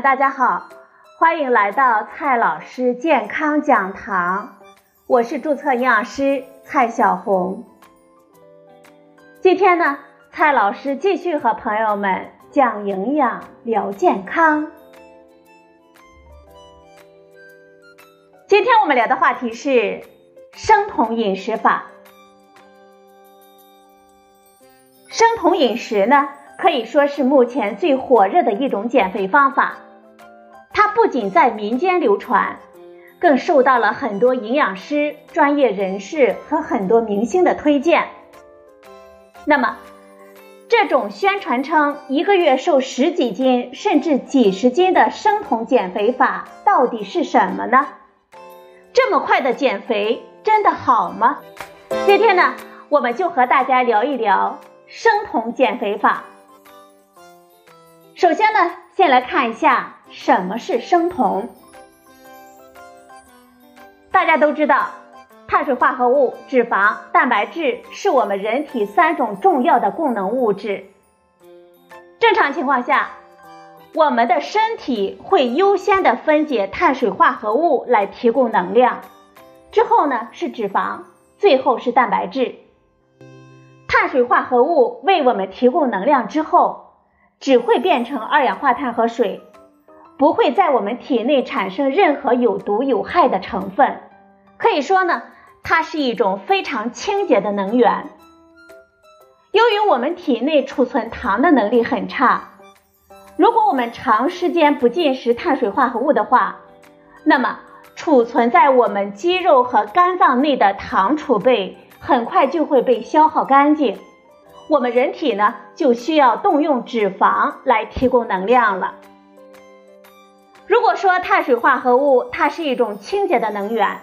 大家好，欢迎来到蔡老师健康讲堂，我是注册营养师蔡小红。今天呢，蔡老师继续和朋友们讲营养、聊健康。今天我们聊的话题是生酮饮食法。生酮饮食呢？可以说是目前最火热的一种减肥方法，它不仅在民间流传，更受到了很多营养师、专业人士和很多明星的推荐。那么，这种宣传称一个月瘦十几斤甚至几十斤的生酮减肥法到底是什么呢？这么快的减肥真的好吗？今天呢，我们就和大家聊一聊生酮减肥法。首先呢，先来看一下什么是生酮。大家都知道，碳水化合物、脂肪、蛋白质是我们人体三种重要的供能物质。正常情况下，我们的身体会优先的分解碳水化合物来提供能量，之后呢是脂肪，最后是蛋白质。碳水化合物为我们提供能量之后。只会变成二氧化碳和水，不会在我们体内产生任何有毒有害的成分。可以说呢，它是一种非常清洁的能源。由于我们体内储存糖的能力很差，如果我们长时间不进食碳水化合物的话，那么储存在我们肌肉和肝脏内的糖储备很快就会被消耗干净。我们人体呢，就需要动用脂肪来提供能量了。如果说碳水化合物它是一种清洁的能源，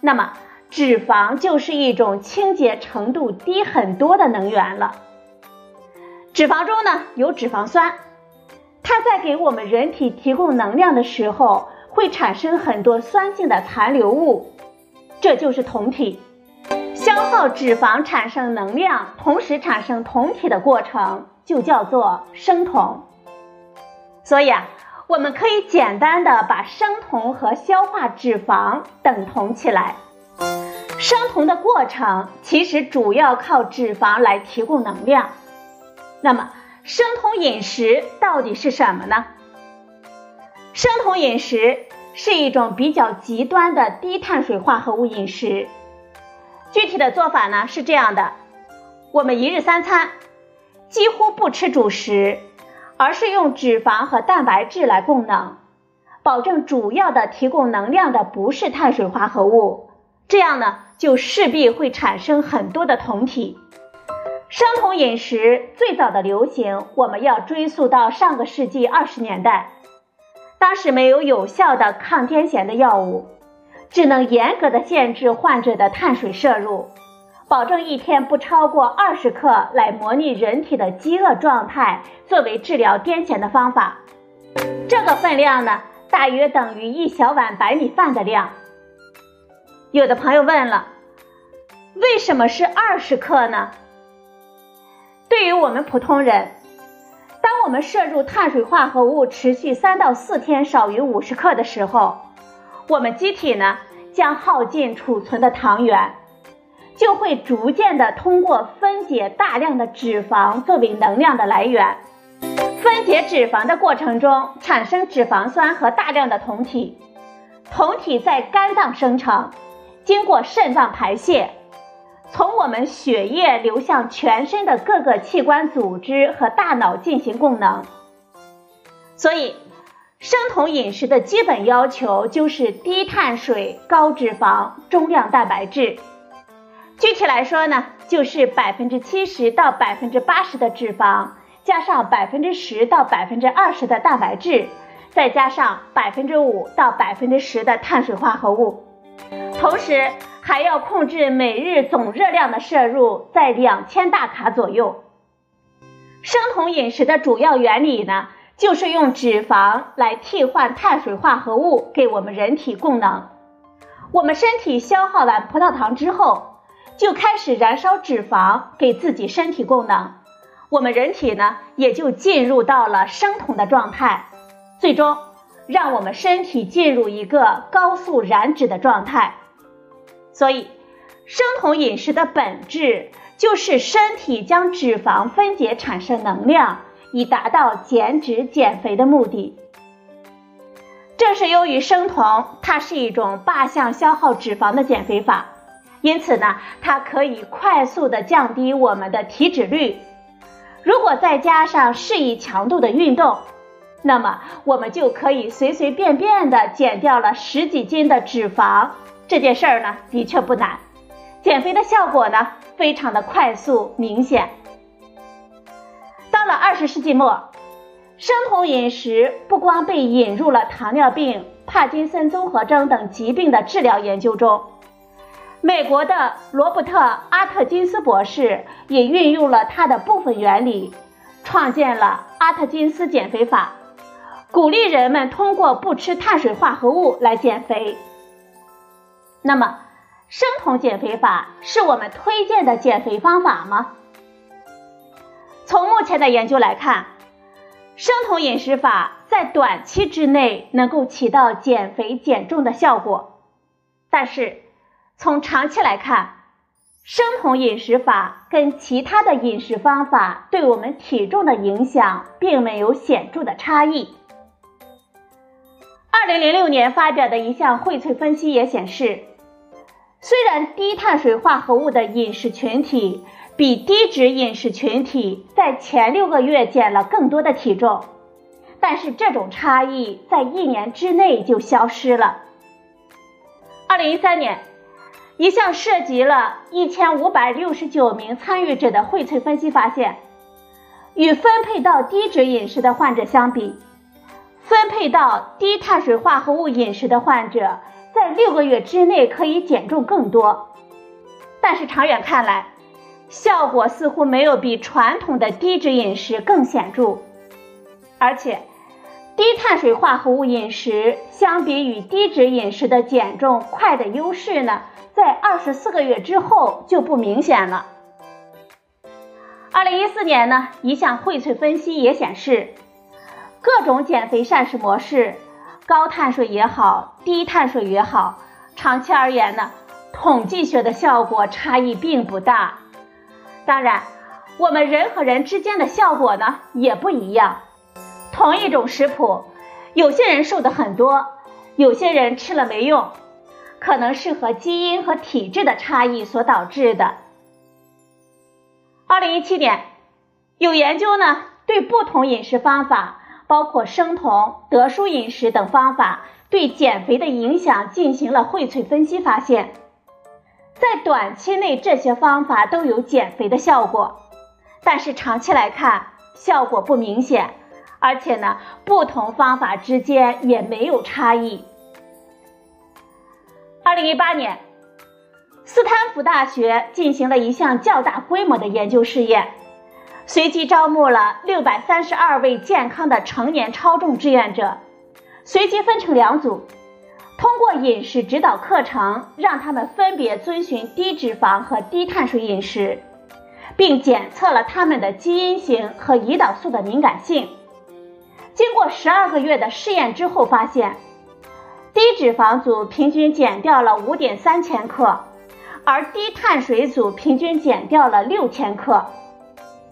那么脂肪就是一种清洁程度低很多的能源了。脂肪中呢有脂肪酸，它在给我们人体提供能量的时候，会产生很多酸性的残留物，这就是酮体。消耗脂肪产生能量，同时产生酮体的过程就叫做生酮。所以啊，我们可以简单的把生酮和消化脂肪等同起来。生酮的过程其实主要靠脂肪来提供能量。那么，生酮饮食到底是什么呢？生酮饮食是一种比较极端的低碳水化合物饮食。具体的做法呢是这样的：我们一日三餐几乎不吃主食，而是用脂肪和蛋白质来供能，保证主要的提供能量的不是碳水化合物。这样呢，就势必会产生很多的酮体。生酮饮食最早的流行，我们要追溯到上个世纪二十年代，当时没有有效的抗癫痫的药物。只能严格的限制患者的碳水摄入，保证一天不超过二十克，来模拟人体的饥饿状态，作为治疗癫痫的方法。这个分量呢，大约等于一小碗白米饭的量。有的朋友问了，为什么是二十克呢？对于我们普通人，当我们摄入碳水化合物持续三到四天少于五十克的时候，我们机体呢将耗尽储存的糖原，就会逐渐的通过分解大量的脂肪作为能量的来源。分解脂肪的过程中产生脂肪酸和大量的酮体，酮体在肝脏生成，经过肾脏排泄，从我们血液流向全身的各个器官组织和大脑进行供能。所以。生酮饮食的基本要求就是低碳水、高脂肪、中量蛋白质。具体来说呢，就是百分之七十到百分之八十的脂肪，加上百分之十到百分之二十的蛋白质，再加上百分之五到百分之十的碳水化合物。同时还要控制每日总热量的摄入在两千大卡左右。生酮饮食的主要原理呢？就是用脂肪来替换碳水化合物给我们人体供能。我们身体消耗完葡萄糖之后，就开始燃烧脂肪给自己身体供能。我们人体呢，也就进入到了生酮的状态。最终让我们身体进入一个高速燃脂的状态。所以，生酮饮食的本质就是身体将脂肪分解产生能量，以达到减脂减肥的目的。正是由于生酮，它是一种靶向消耗脂肪的减肥法，因此呢，它可以快速的降低我们的体脂率。如果再加上适宜强度的运动，那么我们就可以随随便便的减掉了十几斤的脂肪。这件事儿呢，的确不难，减肥的效果呢，非常的快速明显。到了二十世纪末。生酮饮食不光被引入了糖尿病、帕金森综合征等疾病的治疗研究中，美国的罗伯特·阿特金斯博士也运用了他的部分原理，创建了阿特金斯减肥法，鼓励人们通过不吃碳水化合物来减肥。那么，生酮减肥法是我们推荐的减肥方法吗？从目前的研究来看。生酮饮食法在短期之内能够起到减肥减重的效果，但是从长期来看，生酮饮食法跟其他的饮食方法对我们体重的影响并没有显著的差异。二零零六年发表的一项荟萃分析也显示，虽然低碳水化合物的饮食群体。比低脂饮食群体在前六个月减了更多的体重，但是这种差异在一年之内就消失了。二零一三年，一项涉及了一千五百六十九名参与者的荟萃分析发现，与分配到低脂饮食的患者相比，分配到低碳水化合物饮食的患者六个月之内可以减重更多，但是长远看来。效果似乎没有比传统的低脂饮食更显著，而且低碳水化合物饮食相比于低脂饮食的减重快的优势呢，在二十四个月之后就不明显了。二零一四年呢，一项荟萃分析也显示，各种减肥膳食模式，高碳水也好，低碳水也好，长期而言呢，统计学的效果差异并不大。当然，我们人和人之间的效果呢也不一样。同一种食谱，有些人瘦的很多，有些人吃了没用，可能是和基因和体质的差异所导致的。二零一七年，有研究呢对不同饮食方法，包括生酮、德叔饮食等方法对减肥的影响进行了荟萃分析，发现。在短期内，这些方法都有减肥的效果，但是长期来看效果不明显，而且呢，不同方法之间也没有差异。二零一八年，斯坦福大学进行了一项较大规模的研究试验，随机招募了六百三十二位健康的成年超重志愿者，随机分成两组。通过饮食指导课程，让他们分别遵循低脂肪和低碳水饮食，并检测了他们的基因型和胰岛素的敏感性。经过十二个月的试验之后，发现低脂肪组平均减掉了五点三千克，而低碳水组平均减掉了六千克。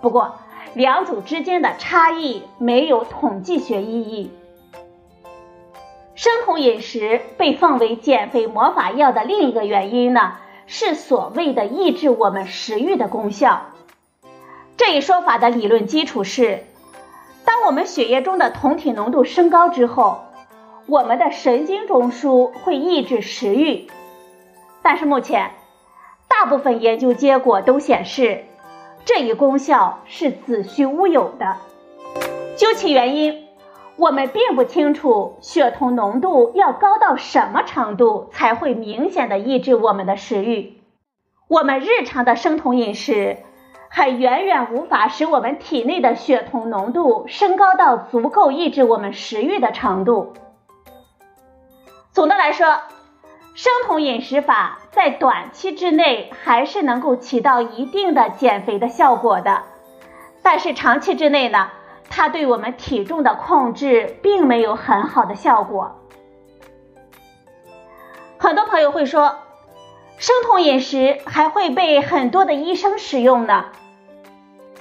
不过，两组之间的差异没有统计学意义。生酮饮食被奉为减肥魔法药的另一个原因呢，是所谓的抑制我们食欲的功效。这一说法的理论基础是，当我们血液中的酮体浓度升高之后，我们的神经中枢会抑制食欲。但是目前，大部分研究结果都显示，这一功效是子虚乌有的。究其原因。我们并不清楚血酮浓度要高到什么程度才会明显的抑制我们的食欲。我们日常的生酮饮食还远远无法使我们体内的血酮浓度升高到足够抑制我们食欲的程度。总的来说，生酮饮食法在短期之内还是能够起到一定的减肥的效果的，但是长期之内呢？它对我们体重的控制并没有很好的效果。很多朋友会说，生酮饮食还会被很多的医生使用呢。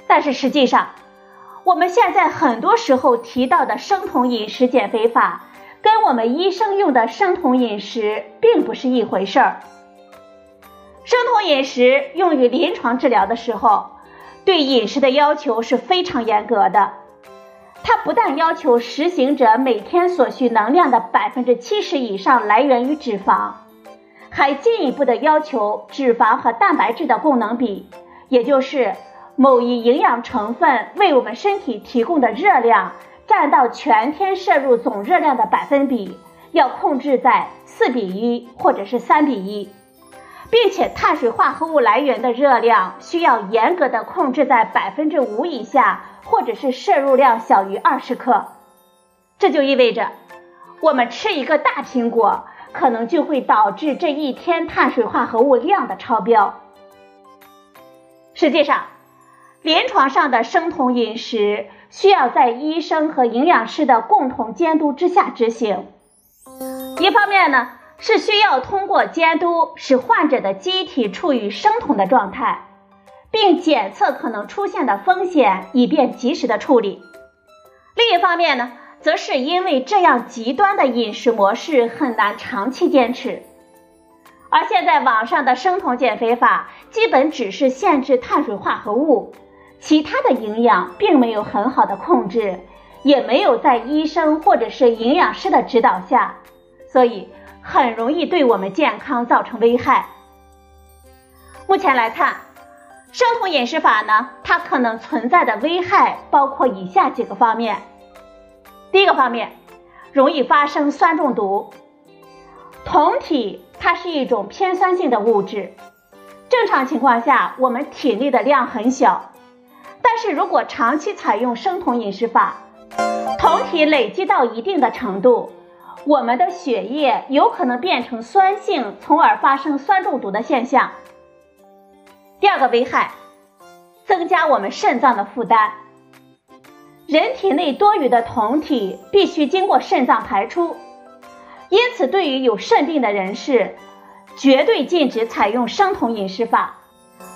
但是实际上，我们现在很多时候提到的生酮饮食减肥法，跟我们医生用的生酮饮食并不是一回事儿。生酮饮食用于临床治疗的时候，对饮食的要求是非常严格的。它不但要求实行者每天所需能量的百分之七十以上来源于脂肪，还进一步的要求脂肪和蛋白质的供能比，也就是某一营养成分为我们身体提供的热量占到全天摄入总热量的百分比，要控制在四比一或者是三比一。并且碳水化合物来源的热量需要严格的控制在百分之五以下，或者是摄入量小于二十克。这就意味着，我们吃一个大苹果，可能就会导致这一天碳水化合物量的超标。实际上，临床上的生酮饮食需要在医生和营养师的共同监督之下执行。一方面呢。是需要通过监督，使患者的机体处于生酮的状态，并检测可能出现的风险，以便及时的处理。另一方面呢，则是因为这样极端的饮食模式很难长期坚持。而现在网上的生酮减肥法，基本只是限制碳水化合物，其他的营养并没有很好的控制，也没有在医生或者是营养师的指导下，所以。很容易对我们健康造成危害。目前来看，生酮饮食法呢，它可能存在的危害包括以下几个方面。第一个方面，容易发生酸中毒。酮体它是一种偏酸性的物质，正常情况下我们体内的量很小，但是如果长期采用生酮饮食法，酮体累积到一定的程度。我们的血液有可能变成酸性，从而发生酸中毒的现象。第二个危害，增加我们肾脏的负担。人体内多余的酮体必须经过肾脏排出，因此对于有肾病的人士，绝对禁止采用生酮饮食法，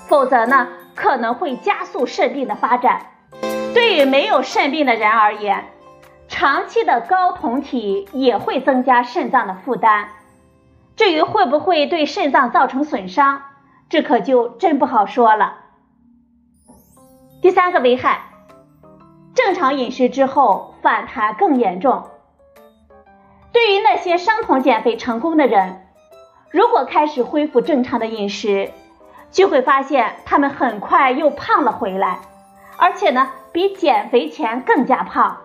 否则呢可能会加速肾病的发展。对于没有肾病的人而言，长期的高酮体也会增加肾脏的负担，至于会不会对肾脏造成损伤，这可就真不好说了。第三个危害，正常饮食之后反弹更严重。对于那些生酮减肥成功的人，如果开始恢复正常的饮食，就会发现他们很快又胖了回来，而且呢，比减肥前更加胖。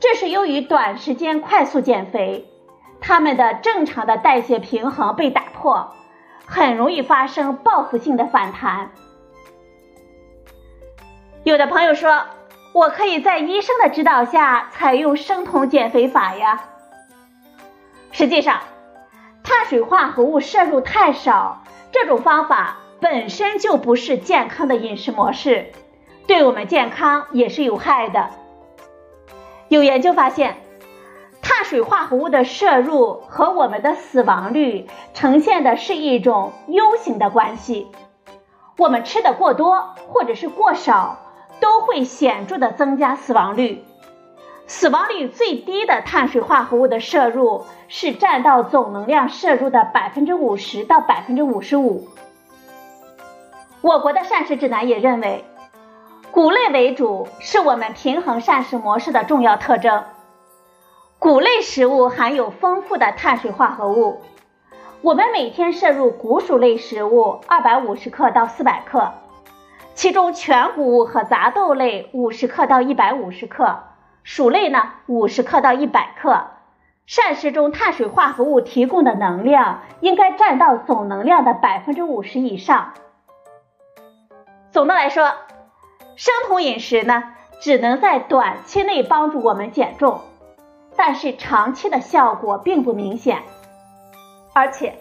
这是由于短时间快速减肥，他们的正常的代谢平衡被打破，很容易发生报复性的反弹。有的朋友说，我可以在医生的指导下采用生酮减肥法呀。实际上，碳水化合物摄入太少，这种方法本身就不是健康的饮食模式，对我们健康也是有害的。有研究发现，碳水化合物的摄入和我们的死亡率呈现的是一种 U 型的关系。我们吃的过多或者是过少，都会显著的增加死亡率。死亡率最低的碳水化合物的摄入是占到总能量摄入的百分之五十到百分之五十五。我国的膳食指南也认为。谷类为主是我们平衡膳食模式的重要特征。谷类食物含有丰富的碳水化合物，我们每天摄入谷薯类食物二百五十克到四百克，其中全谷物和杂豆类五十克到一百五十克，薯类呢五十克到一百克。膳食中碳水化合物提供的能量应该占到总能量的百分之五十以上。总的来说。生酮饮食呢，只能在短期内帮助我们减重，但是长期的效果并不明显。而且，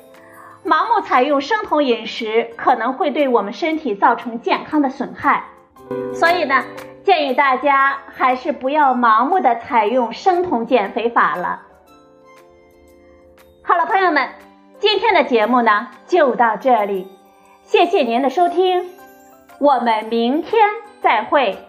盲目采用生酮饮食可能会对我们身体造成健康的损害。所以呢，建议大家还是不要盲目的采用生酮减肥法了。好了，朋友们，今天的节目呢就到这里，谢谢您的收听，我们明天再会。